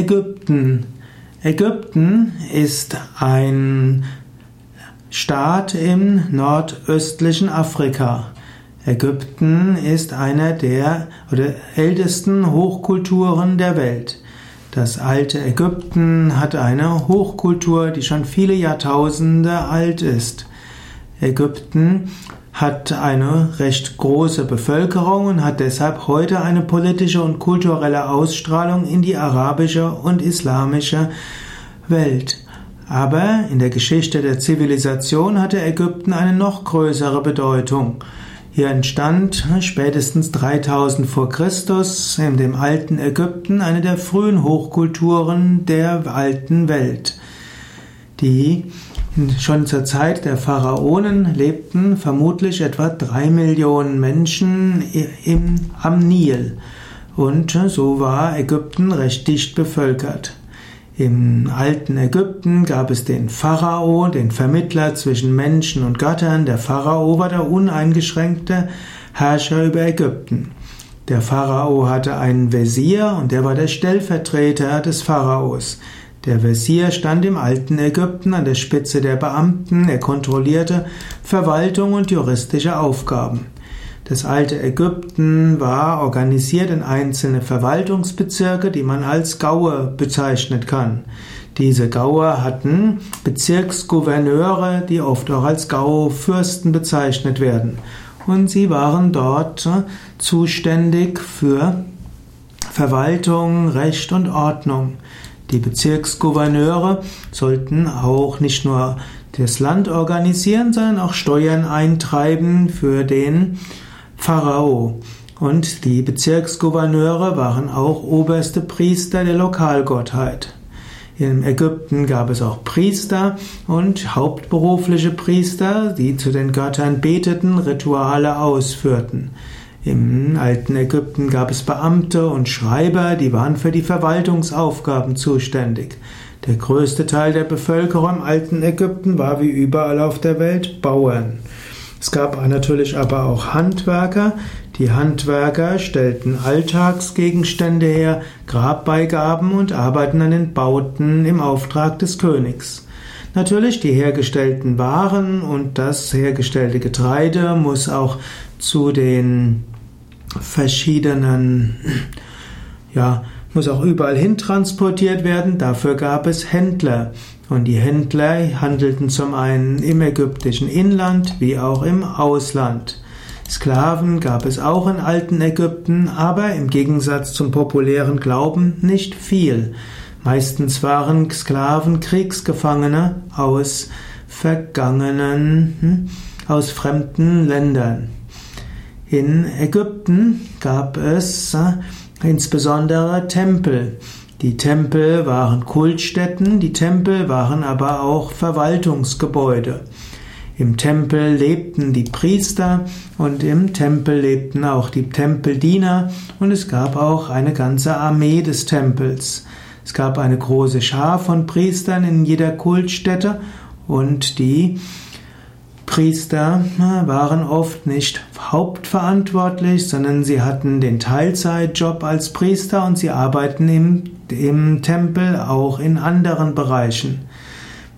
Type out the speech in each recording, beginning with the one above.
Ägypten. Ägypten ist ein Staat im nordöstlichen Afrika. Ägypten ist einer der oder ältesten Hochkulturen der Welt. Das alte Ägypten hat eine Hochkultur, die schon viele Jahrtausende alt ist. Ägypten hat eine recht große Bevölkerung und hat deshalb heute eine politische und kulturelle Ausstrahlung in die arabische und islamische Welt. Aber in der Geschichte der Zivilisation hatte Ägypten eine noch größere Bedeutung. Hier entstand spätestens 3000 vor Christus in dem alten Ägypten eine der frühen Hochkulturen der alten Welt. Die Schon zur Zeit der Pharaonen lebten vermutlich etwa drei Millionen Menschen im, am Nil. Und so war Ägypten recht dicht bevölkert. Im alten Ägypten gab es den Pharao, den Vermittler zwischen Menschen und Göttern. Der Pharao war der uneingeschränkte Herrscher über Ägypten. Der Pharao hatte einen Wesir und der war der Stellvertreter des Pharaos. Der Wesir stand im alten Ägypten an der Spitze der Beamten, er kontrollierte Verwaltung und juristische Aufgaben. Das alte Ägypten war organisiert in einzelne Verwaltungsbezirke, die man als Gaue bezeichnet kann. Diese Gaue hatten Bezirksgouverneure, die oft auch als Gaufürsten bezeichnet werden. Und sie waren dort zuständig für Verwaltung, Recht und Ordnung. Die Bezirksgouverneure sollten auch nicht nur das Land organisieren, sondern auch Steuern eintreiben für den Pharao. Und die Bezirksgouverneure waren auch oberste Priester der Lokalgottheit. In Ägypten gab es auch Priester und hauptberufliche Priester, die zu den Göttern beteten, Rituale ausführten. Im alten Ägypten gab es Beamte und Schreiber, die waren für die Verwaltungsaufgaben zuständig. Der größte Teil der Bevölkerung im alten Ägypten war wie überall auf der Welt Bauern. Es gab natürlich aber auch Handwerker. Die Handwerker stellten Alltagsgegenstände her, Grabbeigaben und arbeiten an den Bauten im Auftrag des Königs. Natürlich die hergestellten Waren und das hergestellte Getreide muss auch zu den verschiedenen, ja, muss auch überall hin transportiert werden. Dafür gab es Händler. Und die Händler handelten zum einen im ägyptischen Inland wie auch im Ausland. Sklaven gab es auch in alten Ägypten, aber im Gegensatz zum populären Glauben nicht viel. Meistens waren Sklaven Kriegsgefangene aus vergangenen, hm, aus fremden Ländern. In Ägypten gab es äh, insbesondere Tempel. Die Tempel waren Kultstätten, die Tempel waren aber auch Verwaltungsgebäude. Im Tempel lebten die Priester und im Tempel lebten auch die Tempeldiener und es gab auch eine ganze Armee des Tempels. Es gab eine große Schar von Priestern in jeder Kultstätte und die Priester waren oft nicht hauptverantwortlich, sondern sie hatten den Teilzeitjob als Priester und sie arbeiten im, im Tempel auch in anderen Bereichen.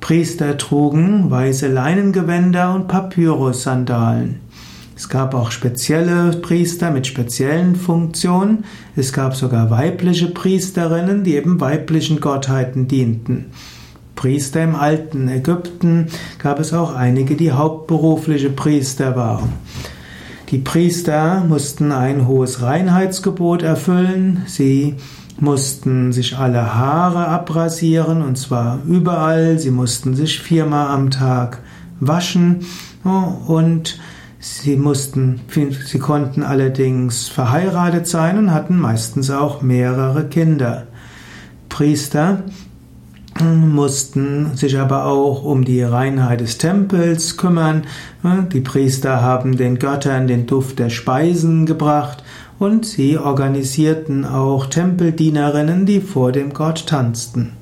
Priester trugen weiße Leinengewänder und Papyrus-Sandalen. Es gab auch spezielle Priester mit speziellen Funktionen. Es gab sogar weibliche Priesterinnen, die eben weiblichen Gottheiten dienten. Priester im alten Ägypten gab es auch einige, die hauptberufliche Priester waren. Die Priester mussten ein hohes Reinheitsgebot erfüllen, sie mussten sich alle Haare abrasieren und zwar überall, sie mussten sich viermal am Tag waschen und sie mussten, sie konnten allerdings verheiratet sein und hatten meistens auch mehrere Kinder. Priester mussten sich aber auch um die Reinheit des Tempels kümmern. Die Priester haben den Göttern den Duft der Speisen gebracht und sie organisierten auch Tempeldienerinnen, die vor dem Gott tanzten.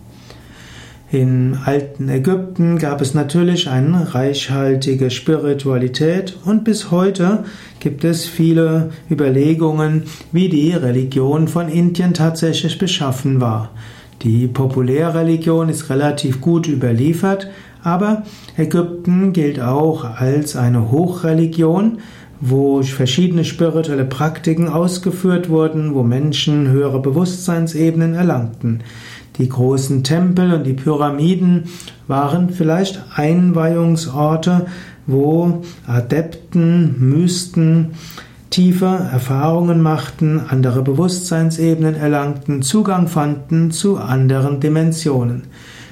Im alten Ägypten gab es natürlich eine reichhaltige Spiritualität und bis heute gibt es viele Überlegungen, wie die Religion von Indien tatsächlich beschaffen war. Die Populärreligion ist relativ gut überliefert, aber Ägypten gilt auch als eine Hochreligion, wo verschiedene spirituelle Praktiken ausgeführt wurden, wo Menschen höhere Bewusstseinsebenen erlangten. Die großen Tempel und die Pyramiden waren vielleicht Einweihungsorte, wo Adepten, Mysten tiefe Erfahrungen machten, andere Bewusstseinsebenen erlangten, Zugang fanden zu anderen Dimensionen.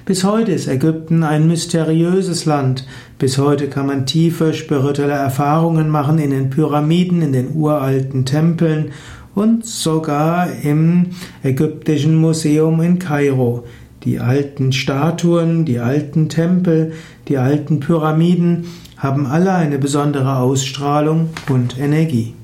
Bis heute ist Ägypten ein mysteriöses Land. Bis heute kann man tiefe spirituelle Erfahrungen machen in den Pyramiden, in den uralten Tempeln und sogar im Ägyptischen Museum in Kairo. Die alten Statuen, die alten Tempel, die alten Pyramiden haben alle eine besondere Ausstrahlung und Energie.